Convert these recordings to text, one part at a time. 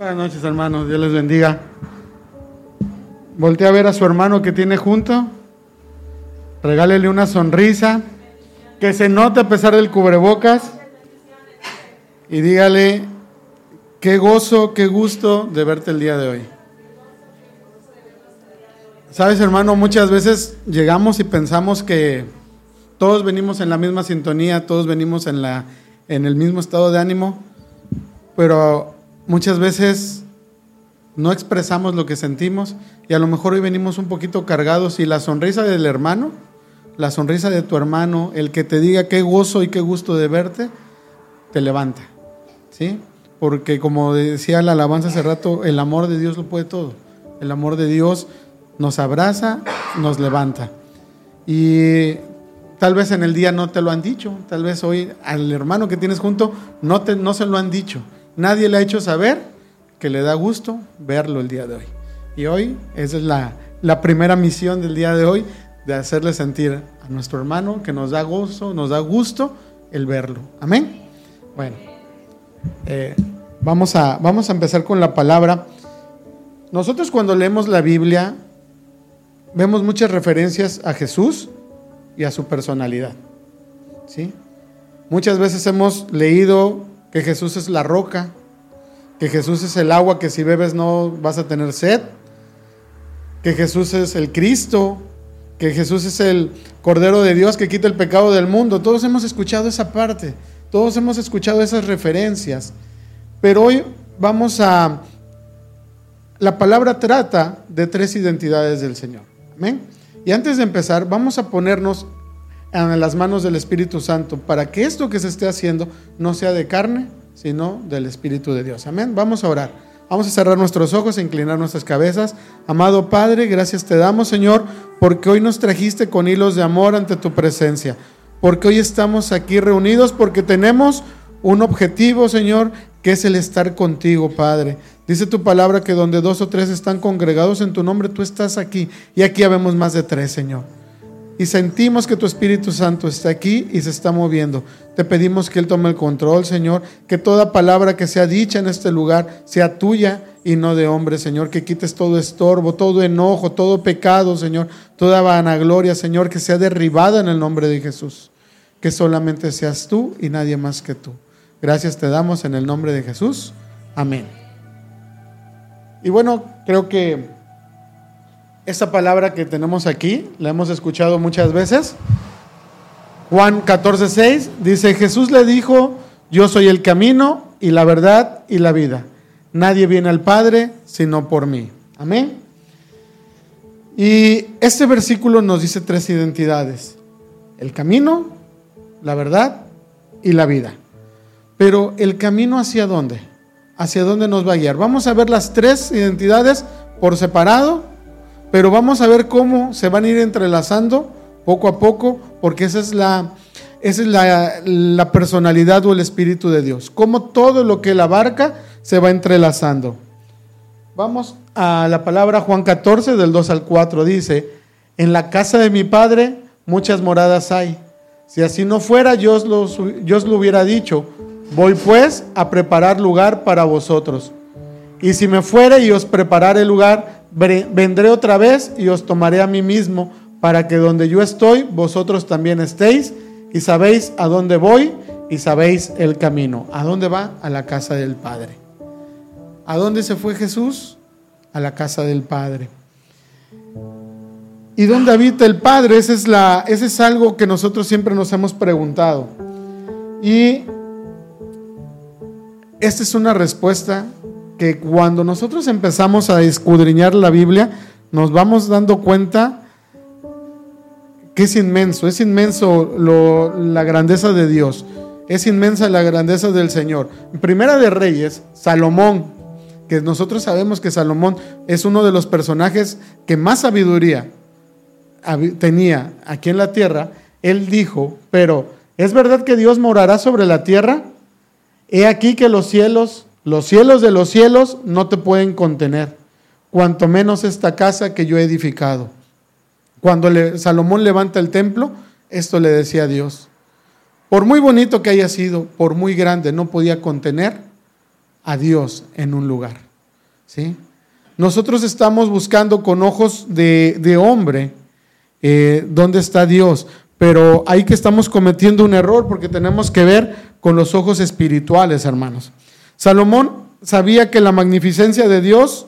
Buenas noches, hermanos. Dios les bendiga. Voltea a ver a su hermano que tiene junto. Regálele una sonrisa. Que se note a pesar del cubrebocas. Y dígale, qué gozo, qué gusto de verte el día de hoy. Sabes, hermano, muchas veces llegamos y pensamos que todos venimos en la misma sintonía, todos venimos en, la, en el mismo estado de ánimo, pero muchas veces no expresamos lo que sentimos y a lo mejor hoy venimos un poquito cargados y la sonrisa del hermano, la sonrisa de tu hermano, el que te diga qué gozo y qué gusto de verte, te levanta. ¿Sí? Porque como decía la alabanza hace rato, el amor de Dios lo puede todo. El amor de Dios nos abraza, nos levanta. Y tal vez en el día no te lo han dicho, tal vez hoy al hermano que tienes junto no, te, no se lo han dicho. Nadie le ha hecho saber que le da gusto verlo el día de hoy. Y hoy esa es la, la primera misión del día de hoy, de hacerle sentir a nuestro hermano que nos da gozo, nos da gusto el verlo. Amén. Bueno, eh, vamos, a, vamos a empezar con la palabra. Nosotros cuando leemos la Biblia, vemos muchas referencias a Jesús y a su personalidad. ¿sí? Muchas veces hemos leído que Jesús es la roca, que Jesús es el agua que si bebes no vas a tener sed, que Jesús es el Cristo, que Jesús es el Cordero de Dios que quita el pecado del mundo. Todos hemos escuchado esa parte, todos hemos escuchado esas referencias, pero hoy vamos a... La palabra trata de tres identidades del Señor. Y antes de empezar, vamos a ponernos en las manos del Espíritu Santo para que esto que se esté haciendo no sea de carne, sino del Espíritu de Dios. Amén. Vamos a orar. Vamos a cerrar nuestros ojos e inclinar nuestras cabezas. Amado Padre, gracias te damos, Señor, porque hoy nos trajiste con hilos de amor ante tu presencia. Porque hoy estamos aquí reunidos, porque tenemos un objetivo, Señor, que es el estar contigo, Padre. Dice tu palabra que donde dos o tres están congregados en tu nombre, tú estás aquí. Y aquí habemos más de tres, Señor. Y sentimos que tu Espíritu Santo está aquí y se está moviendo. Te pedimos que Él tome el control, Señor. Que toda palabra que sea dicha en este lugar sea tuya y no de hombre, Señor. Que quites todo estorbo, todo enojo, todo pecado, Señor. Toda vanagloria, Señor, que sea derribada en el nombre de Jesús. Que solamente seas tú y nadie más que tú. Gracias te damos en el nombre de Jesús. Amén. Y bueno, creo que esa palabra que tenemos aquí la hemos escuchado muchas veces. Juan 14:6 dice, Jesús le dijo, yo soy el camino y la verdad y la vida. Nadie viene al Padre sino por mí. Amén. Y este versículo nos dice tres identidades. El camino, la verdad y la vida. Pero el camino hacia dónde? hacia dónde nos va a guiar. Vamos a ver las tres identidades por separado, pero vamos a ver cómo se van a ir entrelazando poco a poco, porque esa es la, esa es la, personalidad o el espíritu de Dios. Cómo todo lo que él abarca se va entrelazando. Vamos a la palabra Juan 14, del 2 al 4, dice, en la casa de mi padre muchas moradas hay. Si así no fuera, lo, yo os lo hubiera dicho Voy pues a preparar lugar para vosotros. Y si me fuere y os preparare lugar, vendré otra vez y os tomaré a mí mismo, para que donde yo estoy, vosotros también estéis, y sabéis a dónde voy y sabéis el camino. ¿A dónde va? A la casa del Padre. ¿A dónde se fue Jesús? A la casa del Padre. ¿Y dónde habita el Padre? Ese es, la, ese es algo que nosotros siempre nos hemos preguntado. Y esta es una respuesta que cuando nosotros empezamos a escudriñar la Biblia, nos vamos dando cuenta que es inmenso, es inmenso la grandeza de Dios, es inmensa la grandeza del Señor. primera de Reyes, Salomón, que nosotros sabemos que Salomón es uno de los personajes que más sabiduría tenía aquí en la tierra, él dijo, pero ¿es verdad que Dios morará sobre la tierra? He aquí que los cielos, los cielos de los cielos no te pueden contener, cuanto menos esta casa que yo he edificado. Cuando Salomón levanta el templo, esto le decía a Dios. Por muy bonito que haya sido, por muy grande, no podía contener a Dios en un lugar. ¿sí? Nosotros estamos buscando con ojos de, hombre eh, dónde está Dios, pero ahí que estamos cometiendo un error porque tenemos que ver con los ojos espirituales, hermanos. Salomón sabía que la magnificencia de Dios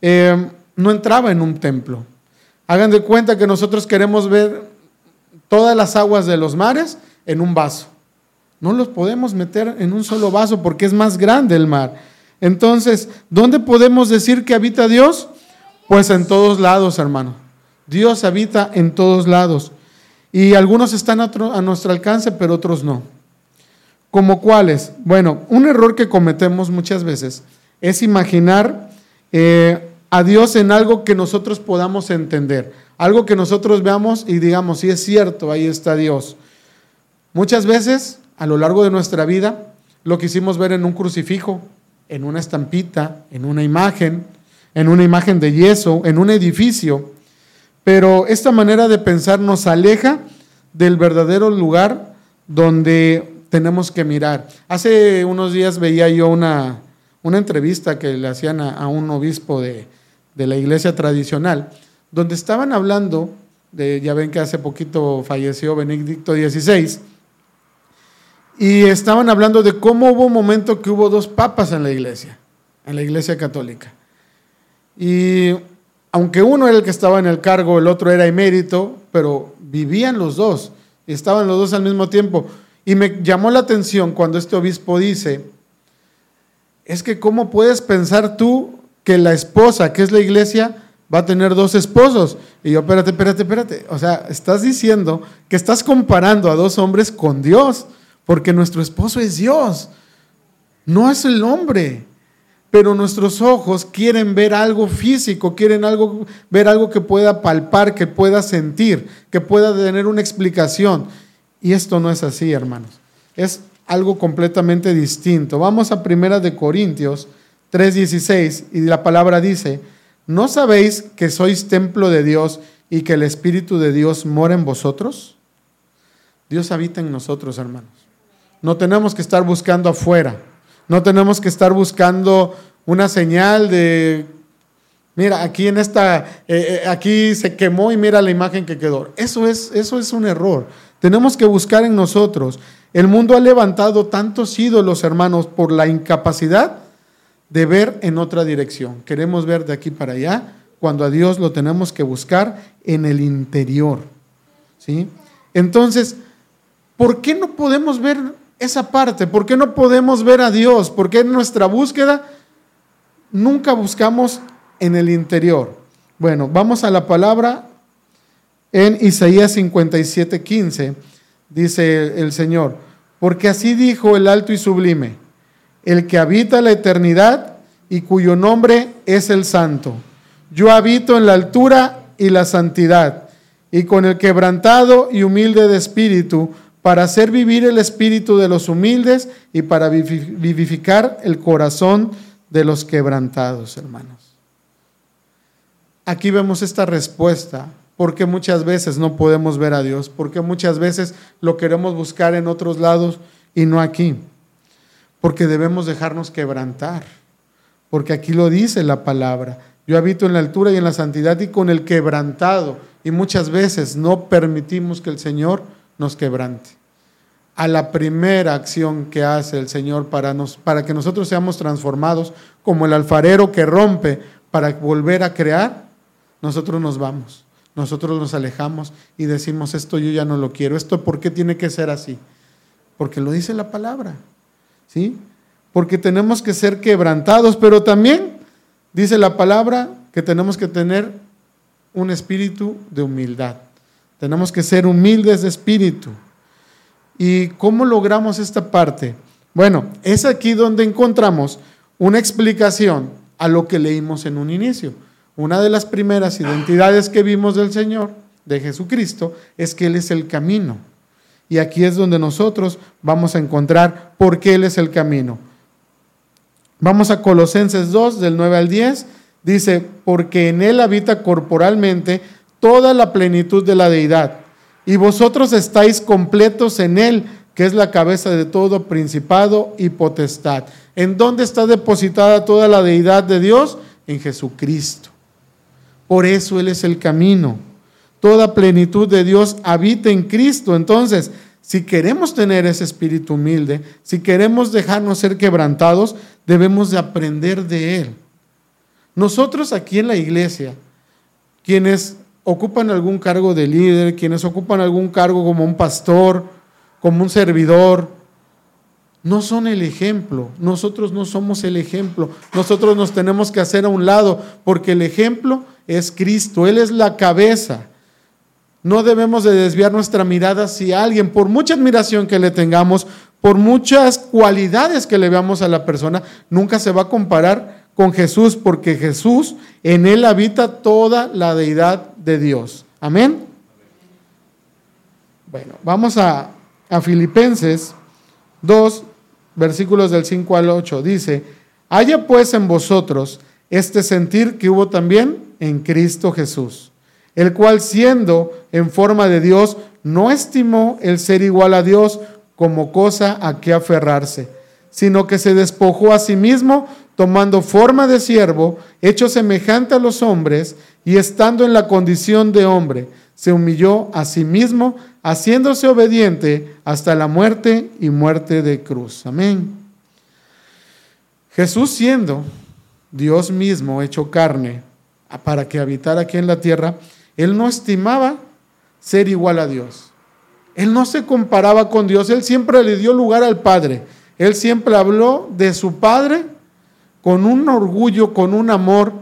eh, no entraba en un templo. Hagan de cuenta que nosotros queremos ver todas las aguas de los mares en un vaso. No los podemos meter en un solo vaso porque es más grande el mar. Entonces, ¿dónde podemos decir que habita Dios? Pues en todos lados, hermano. Dios habita en todos lados. Y algunos están a nuestro alcance, pero otros no. ¿Como cuáles? Bueno, un error que cometemos muchas veces es imaginar eh, a Dios en algo que nosotros podamos entender, algo que nosotros veamos y digamos, sí es cierto, ahí está Dios. Muchas veces, a lo largo de nuestra vida, lo quisimos ver en un crucifijo, en una estampita, en una imagen, en una imagen de yeso, en un edificio. Pero esta manera de pensar nos aleja del verdadero lugar donde tenemos que mirar. Hace unos días veía yo una, una entrevista que le hacían a, un obispo de, de, la iglesia tradicional, donde estaban hablando, de, ya ven que hace poquito falleció Benedicto XVI, y estaban hablando de cómo hubo un momento que hubo dos papas en la iglesia, en la iglesia católica. Y aunque uno era el que estaba en el cargo, el otro era emérito, pero vivían los dos, estaban los dos al mismo tiempo. Y me llamó la atención cuando este obispo dice, es que cómo puedes pensar tú que la esposa, que es la iglesia, va a tener dos esposos. Y yo, espérate, espérate, espérate. O sea, estás diciendo que estás comparando a dos hombres con Dios porque nuestro esposo es Dios, no es el hombre. Pero nuestros ojos quieren ver algo físico, quieren algo, ver algo que pueda palpar, que pueda sentir, que pueda tener una explicación. Y esto no es así, hermanos. Es algo completamente distinto. Vamos a Primera de Corintios 3:16 y la palabra dice, ¿no sabéis que sois templo de Dios y que el Espíritu de Dios mora en vosotros? Dios habita en nosotros, hermanos. No tenemos que estar buscando afuera. No tenemos que estar buscando una señal de, mira, aquí en esta, eh, eh, aquí se quemó y mira la imagen que quedó. Eso es, eso es un error. Tenemos que buscar en nosotros. El mundo ha levantado tantos ídolos, hermanos, por la incapacidad de ver en otra dirección. Queremos ver de aquí para allá, cuando a Dios lo tenemos que buscar en el interior. ¿Sí? Entonces, ¿por qué no podemos ver esa parte? ¿Por qué no podemos ver a Dios? ¿Por qué en nuestra búsqueda nunca buscamos en el interior? Bueno, vamos a la palabra en Isaías 57, 15. Dice el Señor, porque así dijo el alto y sublime, el que habita la eternidad y cuyo nombre es el santo. Yo habito en la altura y la santidad, y con el quebrantado y humilde de espíritu, para hacer vivir el espíritu de los humildes y para vivificar el corazón de los quebrantados, hermanos. Aquí vemos esta respuesta, porque muchas veces no podemos ver a Dios, porque muchas veces lo queremos buscar en otros lados y no aquí, porque debemos dejarnos quebrantar, porque aquí lo dice la palabra. Yo habito en la altura y en la santidad y con el quebrantado, y muchas veces no permitimos que el Señor nos quebrante. A la primera acción que hace el Señor para, nos, para que nosotros seamos transformados, como el alfarero que rompe para volver a crear, nosotros nos vamos, nosotros nos alejamos y decimos, esto yo ya no lo quiero, esto ¿por qué tiene que ser así? Porque lo dice la palabra, ¿sí? Porque tenemos que ser quebrantados, pero también dice la palabra que tenemos que tener un espíritu de humildad. Tenemos que ser humildes de espíritu. ¿Y cómo logramos esta parte? Bueno, es aquí donde encontramos una explicación a lo que leímos en un inicio. Una de las primeras identidades que vimos del Señor, de Jesucristo, es que Él es el camino. Y aquí es donde nosotros vamos a encontrar por qué Él es el camino. Vamos a Colosenses 2, del 9 al 10. Dice, porque en Él habita corporalmente toda la plenitud de la deidad, y vosotros estáis completos en Él, que es la cabeza de todo principado y potestad. ¿En dónde está depositada toda la deidad de Dios? en Jesucristo. Por eso Él es el camino. Toda plenitud de Dios habita en Cristo. Entonces, si queremos tener ese espíritu humilde, si queremos dejarnos ser quebrantados, debemos de aprender de Él. Nosotros aquí en la iglesia, quienes ocupan algún cargo de líder, quienes ocupan algún cargo como un pastor, como un servidor, no son el ejemplo. Nosotros no somos el ejemplo. Nosotros nos tenemos que hacer a un lado porque el ejemplo es Cristo. Él es la cabeza. No debemos de desviar nuestra mirada si alguien, por mucha admiración que le tengamos, por muchas cualidades que le veamos a la persona, nunca se va a comparar con Jesús porque Jesús, en él habita toda la deidad de Dios. Amén. Bueno, vamos a, a Filipenses 2, versículos del 5 al 8. Dice, haya pues en vosotros este sentir que hubo también en Cristo Jesús, el cual siendo en forma de Dios, no estimó el ser igual a Dios como cosa a que aferrarse, sino que se despojó a sí mismo, tomando forma de siervo, hecho semejante a los hombres, y estando en la condición de hombre, se humilló a sí mismo, haciéndose obediente hasta la muerte y muerte de cruz. Amén. Jesús siendo Dios mismo hecho carne para que habitara aquí en la tierra, él no estimaba ser igual a Dios. Él no se comparaba con Dios, él siempre le dio lugar al Padre. Él siempre habló de su Padre con un orgullo, con un amor,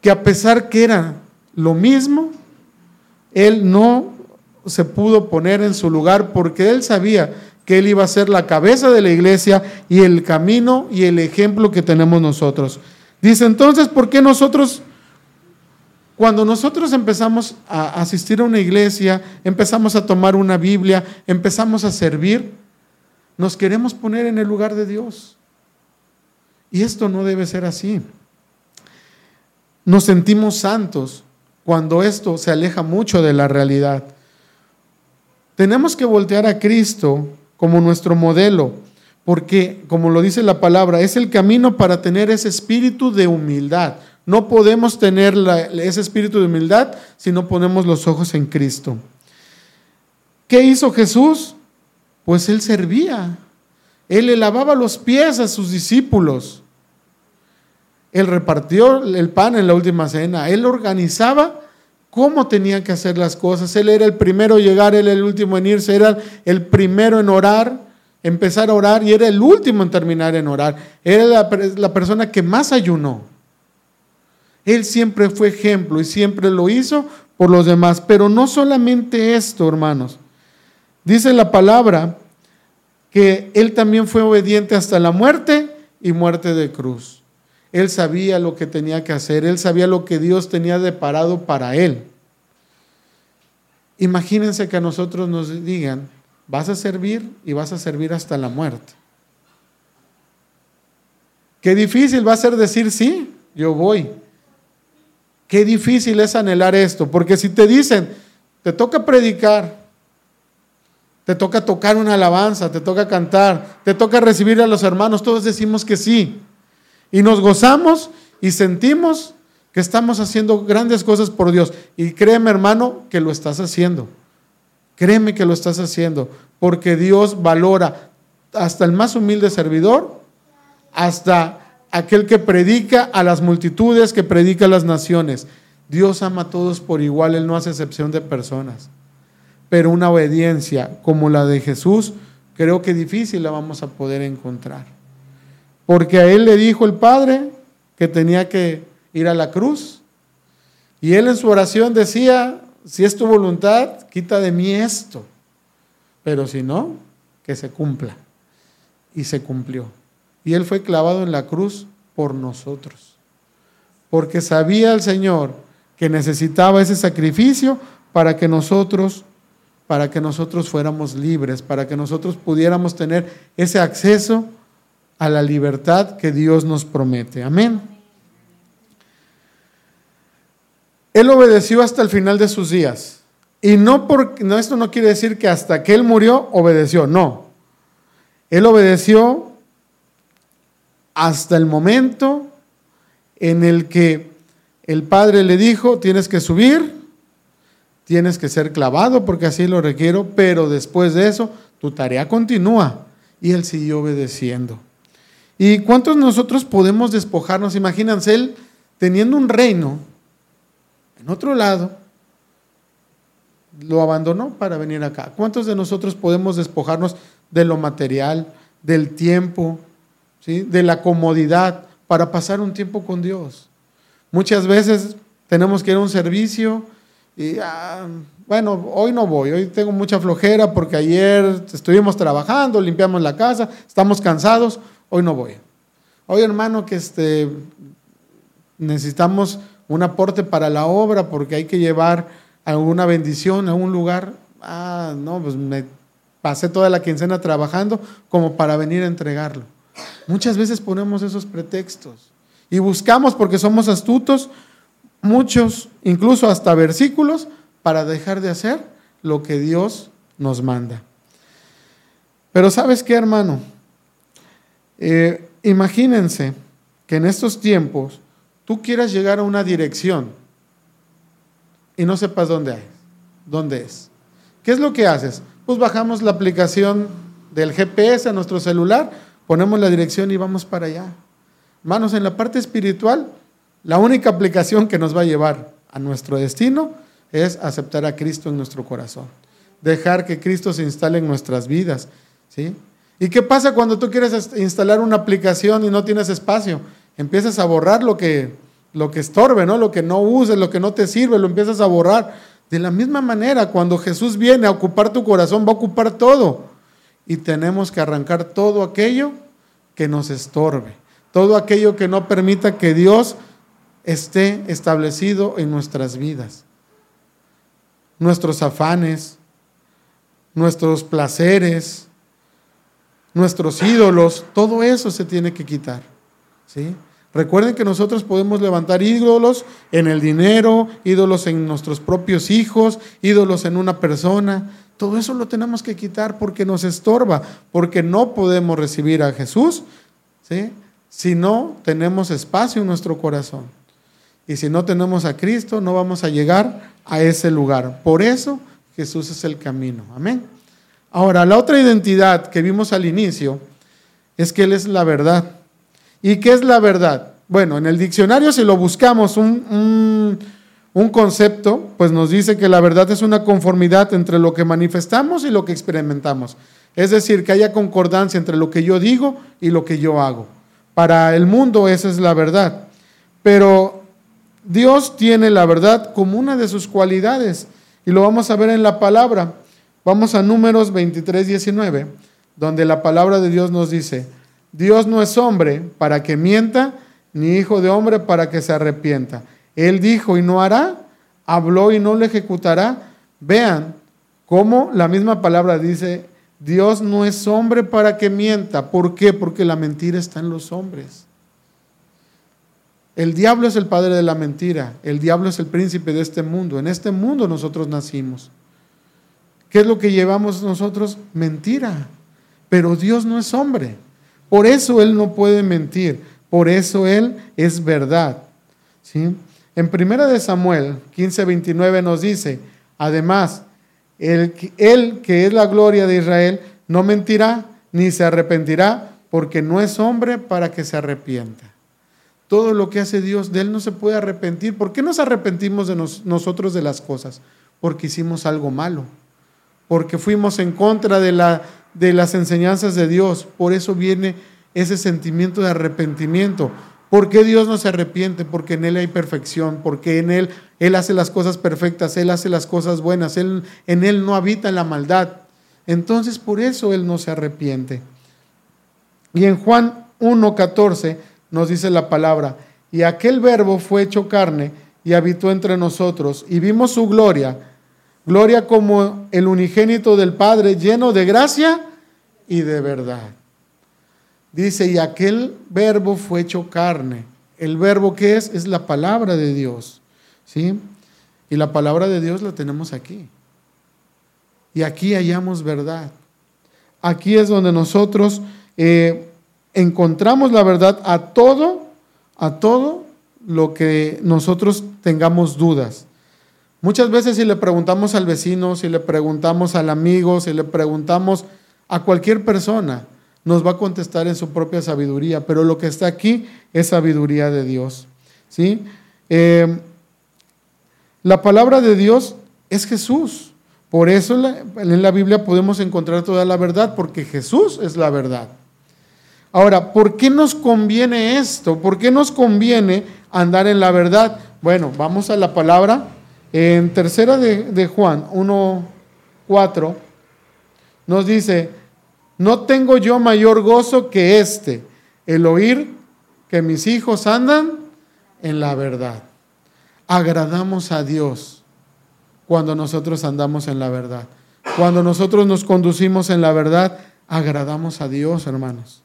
que a pesar que era lo mismo, él no se pudo poner en su lugar porque él sabía que él iba a ser la cabeza de la iglesia y el camino y el ejemplo que tenemos nosotros. Dice entonces, ¿por qué nosotros, cuando nosotros empezamos a asistir a una iglesia, empezamos a tomar una Biblia, empezamos a servir, nos queremos poner en el lugar de Dios? Y esto no debe ser así. Nos sentimos santos cuando esto se aleja mucho de la realidad. Tenemos que voltear a Cristo como nuestro modelo, porque, como lo dice la palabra, es el camino para tener ese espíritu de humildad. No podemos tener ese espíritu de humildad si no ponemos los ojos en Cristo. ¿Qué hizo Jesús? Pues él servía. Él le lavaba los pies a sus discípulos. Él repartió el pan en la última cena. Él organizaba cómo tenían que hacer las cosas. Él era el primero en llegar, él el último en irse, era el primero en orar, empezar a orar y era el último en terminar en orar. Era la, la persona que más ayunó. Él siempre fue ejemplo y siempre lo hizo por los demás. Pero no solamente esto, hermanos. Dice la palabra que él también fue obediente hasta la muerte y muerte de cruz. Él sabía lo que tenía que hacer, él sabía lo que Dios tenía deparado para él. Imagínense que a nosotros nos digan, vas a servir y vas a servir hasta la muerte. Qué difícil va a ser decir sí, yo voy. Qué difícil es anhelar esto, porque si te dicen, te toca predicar, te toca tocar una alabanza, te toca cantar, te toca recibir a los hermanos, todos decimos que sí. Y nos gozamos y sentimos que estamos haciendo grandes cosas por Dios. Y créeme hermano que lo estás haciendo. Créeme que lo estás haciendo, porque Dios valora hasta el más humilde servidor, hasta aquel que predica a las multitudes, que predica a las naciones. Dios ama a todos por igual, Él no hace excepción de personas pero una obediencia como la de Jesús, creo que difícil la vamos a poder encontrar. Porque a él le dijo el Padre que tenía que ir a la cruz. Y él en su oración decía, si es tu voluntad, quita de mí esto. Pero si no, que se cumpla. Y se cumplió. Y él fue clavado en la cruz por nosotros. Porque sabía el Señor que necesitaba ese sacrificio para que nosotros para que nosotros fuéramos libres, para que nosotros pudiéramos tener ese acceso a la libertad que Dios nos promete. Amén. Él obedeció hasta el final de sus días. Y no por, no, esto no quiere decir que hasta que él murió obedeció, no. Él obedeció hasta el momento en el que el padre le dijo, tienes que subir, tienes que ser clavado porque así lo requiero, pero después de eso tu tarea continúa. Y él siguió obedeciendo. ¿Y cuántos nosotros podemos despojarnos? Imagínense él teniendo un reino en otro lado, lo abandonó para venir acá. ¿Cuántos de nosotros podemos despojarnos de lo material, del tiempo, ¿sí? de la comodidad para pasar un tiempo con Dios? Muchas veces tenemos que ir a un servicio y, ah, bueno, hoy no voy, hoy tengo mucha flojera porque ayer estuvimos trabajando, limpiamos la casa, estamos cansados, hoy no voy. Hoy hermano que este, necesitamos un aporte para la obra porque hay que llevar alguna bendición a un lugar. Ah, no, pues me pasé toda la quincena trabajando como para venir a entregarlo. Muchas veces ponemos esos pretextos y buscamos porque somos astutos muchos, incluso hasta versículos, para dejar de hacer lo que Dios nos manda. Pero sabes qué, hermano, eh, imagínense que en estos tiempos tú quieras llegar a una dirección y no sepas dónde hay, dónde es. ¿Qué es lo que haces? Pues bajamos la aplicación del GPS a nuestro celular, ponemos la dirección y vamos para allá. Hermanos, en la parte espiritual, la única aplicación que nos va a llevar a nuestro destino es aceptar a Cristo en nuestro corazón. Dejar que Cristo se instale en nuestras vidas. ¿sí? ¿Y qué pasa cuando tú quieres instalar una aplicación y no tienes espacio? Empiezas a borrar lo que, lo que estorbe, ¿no? Lo que no uses, lo que no te sirve, lo empiezas a borrar. De la misma manera, cuando Jesús viene a ocupar tu corazón, va a ocupar todo. Y tenemos que arrancar todo aquello que nos estorbe, todo aquello que no permita que Dios esté establecido en nuestras vidas. Nuestros afanes, nuestros placeres, nuestros ídolos, todo eso se tiene que quitar. ¿sí? Recuerden que nosotros podemos levantar ídolos en el dinero, ídolos en nuestros propios hijos, ídolos en una persona. Todo eso lo tenemos que quitar porque nos estorba, porque no podemos recibir a Jesús ¿sí? si no tenemos espacio en nuestro corazón. Y si no tenemos a Cristo, no vamos a llegar a ese lugar. Por eso Jesús es el camino. Amén. Ahora, la otra identidad que vimos al inicio es que Él es la verdad. ¿Y qué es la verdad? Bueno, en el diccionario si lo buscamos un, un, concepto, pues nos dice que la verdad es una conformidad entre lo que manifestamos y lo que experimentamos. Es decir, que haya concordancia entre lo que yo digo y lo que yo hago. Para el mundo esa es la verdad. Pero Dios tiene la verdad como una de sus cualidades y lo vamos a ver en la palabra. Vamos a números 23, 19, donde la palabra de Dios nos dice, Dios no es hombre para que mienta, ni hijo de hombre para que se arrepienta. Él dijo y no hará, habló y no lo ejecutará. Vean cómo la misma palabra dice, Dios no es hombre para que mienta. ¿Por qué? Porque la mentira está en los hombres. El diablo es el padre de la mentira, el diablo es el príncipe de este mundo. En este mundo nosotros nacimos. ¿Qué es lo que llevamos nosotros? Mentira. Pero Dios no es hombre. Por eso Él no puede mentir, por eso Él es verdad. ¿sí? En primera de Samuel 15:29 nos dice, además, el, él que es la gloria de Israel no mentirá ni se arrepentirá, porque no es hombre para que se arrepienta. Todo lo que hace Dios, de Él no se puede arrepentir. ¿Por qué nos arrepentimos de nosotros de las cosas? Porque hicimos algo malo, porque fuimos en contra de la, de las enseñanzas de Dios. Por eso viene ese sentimiento de arrepentimiento. ¿Por qué Dios no se arrepiente? Porque en Él hay perfección, porque en Él Él hace las cosas perfectas, Él hace las cosas buenas, él, en Él no habita la maldad. Entonces por eso Él no se arrepiente. Y en Juan 1.14 nos dice la palabra, y aquel verbo fue hecho carne y habitó entre nosotros, y vimos su gloria, Gloria como el unigénito del Padre, lleno de gracia y de verdad. Dice, y aquel verbo fue hecho carne. El verbo que es es la palabra de Dios. ¿Sí? Y la palabra de Dios la tenemos aquí. Y aquí hallamos verdad. Aquí es donde nosotros eh, encontramos la verdad a todo, a todo lo que nosotros tengamos dudas. Muchas veces si le preguntamos al vecino, si le preguntamos al amigo, si le preguntamos a cualquier persona, nos va a contestar en su propia sabiduría, pero lo que está aquí es sabiduría de Dios. ¿sí? Eh, la palabra de Dios es Jesús. Por eso en la Biblia podemos encontrar toda la verdad, porque Jesús es la verdad. Ahora, ¿por qué nos conviene esto? ¿Por qué nos conviene andar en la verdad? Bueno, vamos a la palabra. En tercera de, de Juan 1.4 nos dice, no tengo yo mayor gozo que este, el oír que mis hijos andan en la verdad. Agradamos a Dios cuando nosotros andamos en la verdad. Cuando nosotros nos conducimos en la verdad, agradamos a Dios, hermanos.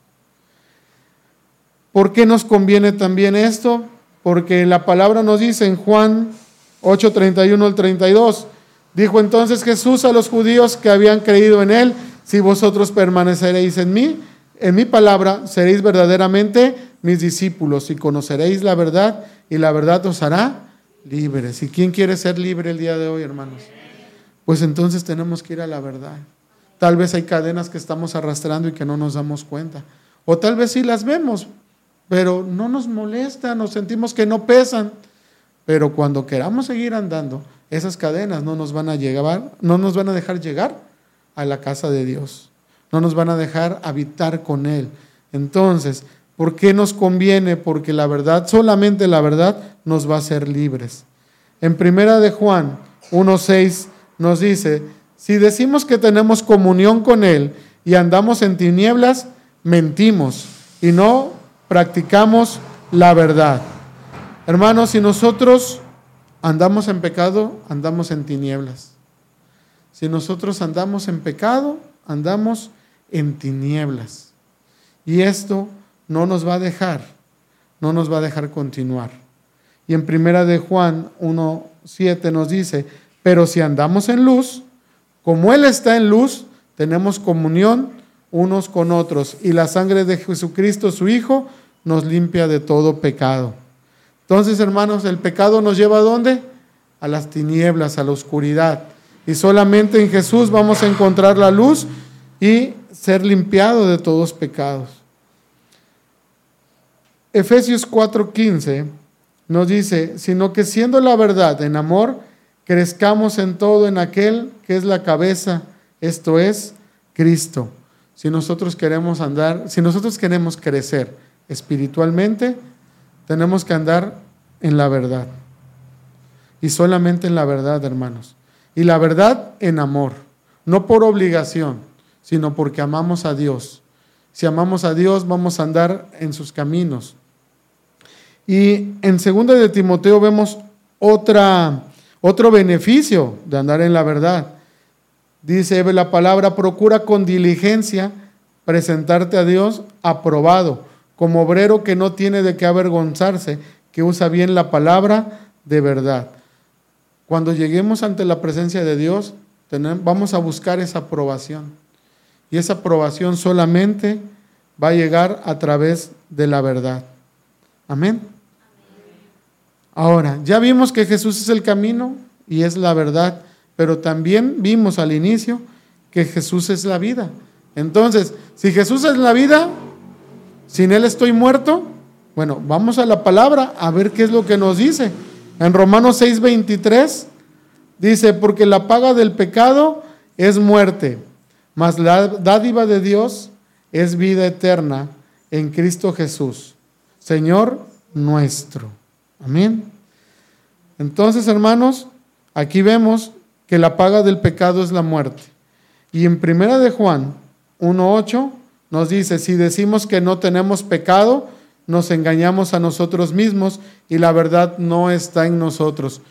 ¿Por qué nos conviene también esto? Porque la palabra nos dice en Juan 8, 31 al 32, dijo entonces Jesús a los judíos que habían creído en él, si vosotros permaneceréis en mí, en mi palabra, seréis verdaderamente mis discípulos y conoceréis la verdad y la verdad os hará libres. ¿Y quién quiere ser libre el día de hoy, hermanos? Pues entonces tenemos que ir a la verdad. Tal vez hay cadenas que estamos arrastrando y que no nos damos cuenta. O tal vez sí las vemos, pero no nos molesta, nos sentimos que no pesan. Pero cuando queramos seguir andando, esas cadenas no nos van a llegar, no nos van a dejar llegar a la casa de Dios. No nos van a dejar habitar con Él. Entonces, ¿por qué nos conviene? Porque la verdad, solamente la verdad, nos va a hacer libres. En primera de Juan 1.6 nos dice, si decimos que tenemos comunión con Él y andamos en tinieblas, mentimos y no practicamos la verdad. Hermanos, si nosotros andamos en pecado, andamos en tinieblas. Si nosotros andamos en pecado, andamos en tinieblas. Y esto no nos va a dejar, no nos va a dejar continuar. Y en primera de Juan 1:7 nos dice, "Pero si andamos en luz, como él está en luz, tenemos comunión unos con otros, y la sangre de Jesucristo su hijo nos limpia de todo pecado." Entonces, hermanos, el pecado nos lleva a dónde? A las tinieblas, a la oscuridad. Y solamente en Jesús vamos a encontrar la luz y ser limpiado de todos pecados. Efesios 4:15 nos dice, sino que siendo la verdad en amor, crezcamos en todo en aquel que es la cabeza, esto es Cristo. Si nosotros queremos andar, si nosotros queremos crecer espiritualmente, tenemos que andar en la verdad. Y solamente en la verdad, hermanos. Y la verdad en amor, no por obligación, sino porque amamos a Dios. Si amamos a Dios, vamos a andar en sus caminos. Y en 2 de Timoteo vemos otro beneficio de andar en la verdad. Dice la palabra, procura con diligencia presentarte a Dios aprobado, como obrero que no tiene de qué avergonzarse, que usa bien la palabra de verdad. Cuando lleguemos ante la presencia de Dios, vamos a buscar esa aprobación. Y esa aprobación solamente va a llegar a través de la verdad. Amén. Ahora, ya vimos que Jesús es el camino y es la verdad, pero también vimos al inicio que Jesús es la vida. Entonces, si Jesús es la vida, sin Él estoy muerto, bueno, vamos a la palabra a ver qué es lo que nos dice. En Romanos 6:23 dice, porque la paga del pecado es muerte, mas la dádiva de Dios es vida eterna en Cristo Jesús, Señor nuestro. Amén. Entonces, hermanos, aquí vemos que la paga del pecado es la muerte. Y en primera de Juan 1:8 nos dice, si decimos que no tenemos pecado, nos engañamos a nosotros mismos y la verdad no está en nosotros.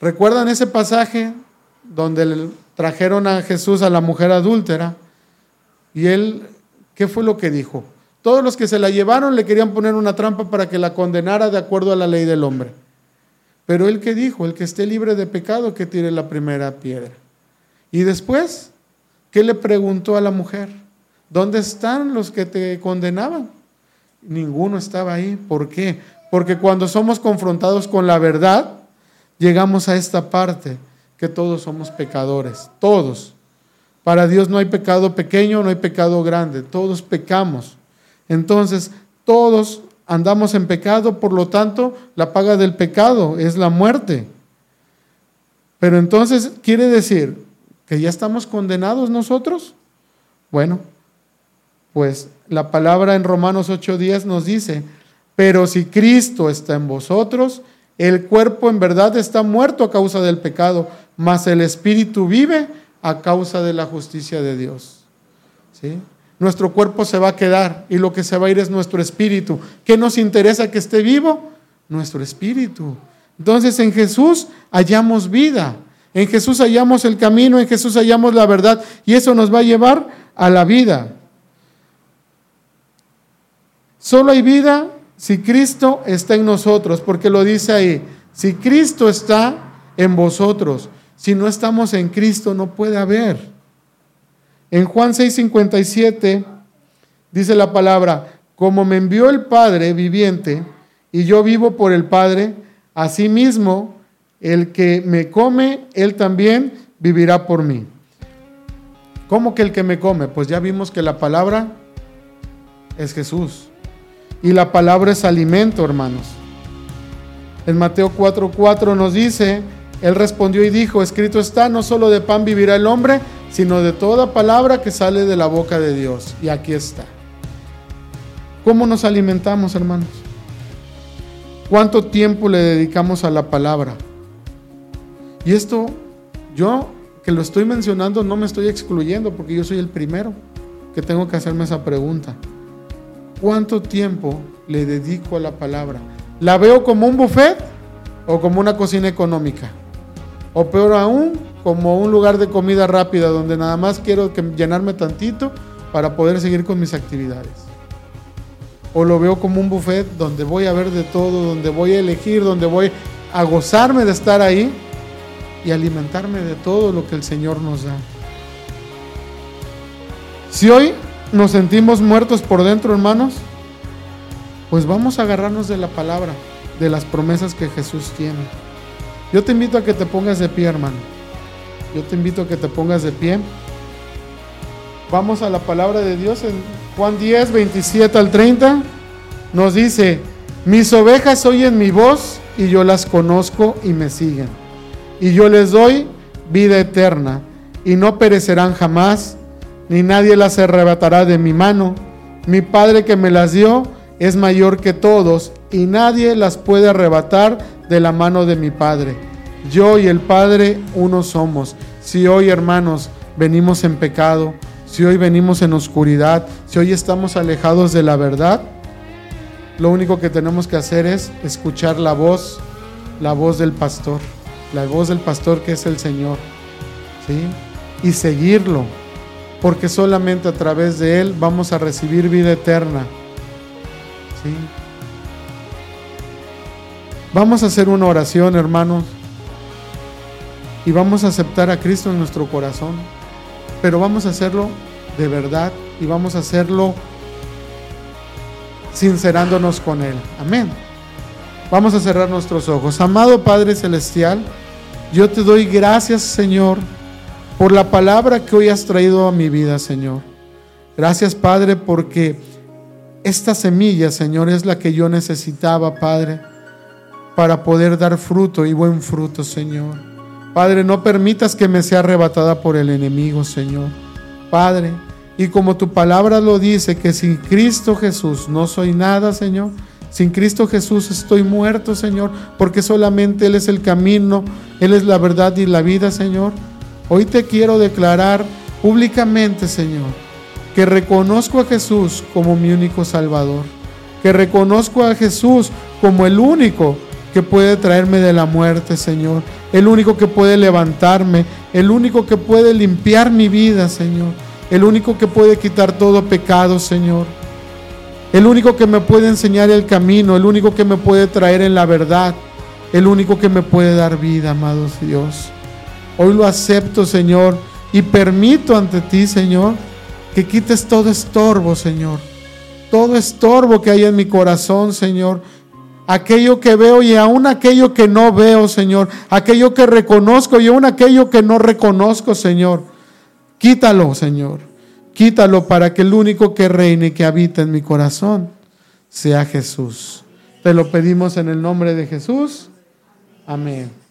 ¿Recuerdan ese pasaje donde trajeron a Jesús a la mujer adúltera? Y él, ¿qué fue lo que dijo? Todos los que se la llevaron le querían poner una trampa para que la condenara de acuerdo a la ley del hombre. Pero él que dijo, el que esté libre de pecado, que tire la primera piedra. Y después, ¿qué le preguntó a la mujer? ¿Dónde están los que te condenaban? ninguno estaba ahí. ¿Por qué? Porque cuando somos confrontados con la verdad, llegamos a esta parte, que todos somos pecadores, todos. Para Dios no hay pecado pequeño, no hay pecado grande, todos pecamos. Entonces, todos andamos en pecado, por lo tanto, la paga del pecado es la muerte. Pero entonces, ¿quiere decir que ya estamos condenados nosotros? Bueno, pues la palabra en Romanos 8:10 nos dice, pero si Cristo está en vosotros, el cuerpo en verdad está muerto a causa del pecado, mas el espíritu vive a causa de la justicia de Dios. ¿Sí? Nuestro cuerpo se va a quedar y lo que se va a ir es nuestro espíritu. ¿Qué nos interesa que esté vivo? Nuestro espíritu. Entonces en Jesús hallamos vida. En Jesús hallamos el camino, en Jesús hallamos la verdad y eso nos va a llevar a la vida. Solo hay vida si Cristo está en nosotros, porque lo dice ahí, si Cristo está en vosotros, si no estamos en Cristo no puede haber. En Juan 6:57 dice la palabra, como me envió el Padre viviente y yo vivo por el Padre, asimismo el que me come, él también vivirá por mí. ¿Cómo que el que me come? Pues ya vimos que la palabra es Jesús. Y la palabra es alimento, hermanos. En Mateo 4:4 nos dice, Él respondió y dijo, escrito está, no solo de pan vivirá el hombre, sino de toda palabra que sale de la boca de Dios. Y aquí está. ¿Cómo nos alimentamos, hermanos? ¿Cuánto tiempo le dedicamos a la palabra? Y esto, yo que lo estoy mencionando, no me estoy excluyendo porque yo soy el primero que tengo que hacerme esa pregunta. ¿Cuánto tiempo le dedico a la palabra? ¿La veo como un buffet o como una cocina económica? O peor aún, como un lugar de comida rápida donde nada más quiero llenarme tantito para poder seguir con mis actividades. O lo veo como un buffet donde voy a ver de todo, donde voy a elegir, donde voy a gozarme de estar ahí y alimentarme de todo lo que el Señor nos da. Si hoy nos sentimos muertos por dentro, hermanos, pues vamos a agarrarnos de la palabra, de las promesas que Jesús tiene. Yo te invito a que te pongas de pie, hermano. Yo te invito a que te pongas de pie. Vamos a la palabra de Dios en Juan 10, 27 al 30. Nos dice, mis ovejas oyen mi voz y yo las conozco y me siguen. Y yo les doy vida eterna y no perecerán jamás ni nadie las arrebatará de mi mano. Mi Padre que me las dio es mayor que todos, y nadie las puede arrebatar de la mano de mi Padre. Yo y el Padre uno somos. Si hoy, hermanos, venimos en pecado, si hoy venimos en oscuridad, si hoy estamos alejados de la verdad, lo único que tenemos que hacer es escuchar la voz, la voz del pastor, la voz del pastor que es el Señor, ¿sí? Y seguirlo, porque solamente a través de Él vamos a recibir vida eterna. Vamos a hacer una oración, hermanos, y vamos a aceptar a Cristo en nuestro corazón, pero vamos a hacerlo de verdad y vamos a hacerlo sincerándonos con Él. Amén. Vamos a cerrar nuestros ojos. Amado Padre Celestial, yo te doy gracias, Señor por la palabra que hoy has traído a mi vida, Señor. Gracias, Padre, porque esta semilla, Señor, es la que yo necesitaba, Padre, para poder dar fruto y buen fruto, Señor. Padre, no permitas que me sea arrebatada por el enemigo, Señor. Padre, y como tu palabra lo dice, que sin Cristo Jesús no soy nada, Señor. Sin Cristo Jesús estoy muerto, Señor, porque solamente Él es el camino, Él es la verdad y la vida, Señor. Hoy te quiero declarar públicamente, Señor, que reconozco a Jesús como mi único Salvador, que reconozco a Jesús como el único que puede traerme de la muerte, Señor, el único que puede levantarme, el único que puede limpiar mi vida, Señor, el único que puede quitar todo pecado, Señor, el único que me puede enseñar el camino, el único que me puede traer en la verdad, el único que me puede dar vida, amados Dios. Hoy lo acepto, Señor, y permito ante ti, Señor, que quites todo estorbo, Señor. Todo estorbo que hay en mi corazón, Señor. aquello que veo y aún aquello que no veo, Señor, aquello que reconozco y aún aquello que no reconozco, Señor. Quítalo, Señor. Quítalo para que el único que reine y que habita en mi corazón sea Jesús. Te lo pedimos en el nombre de Jesús. Amén.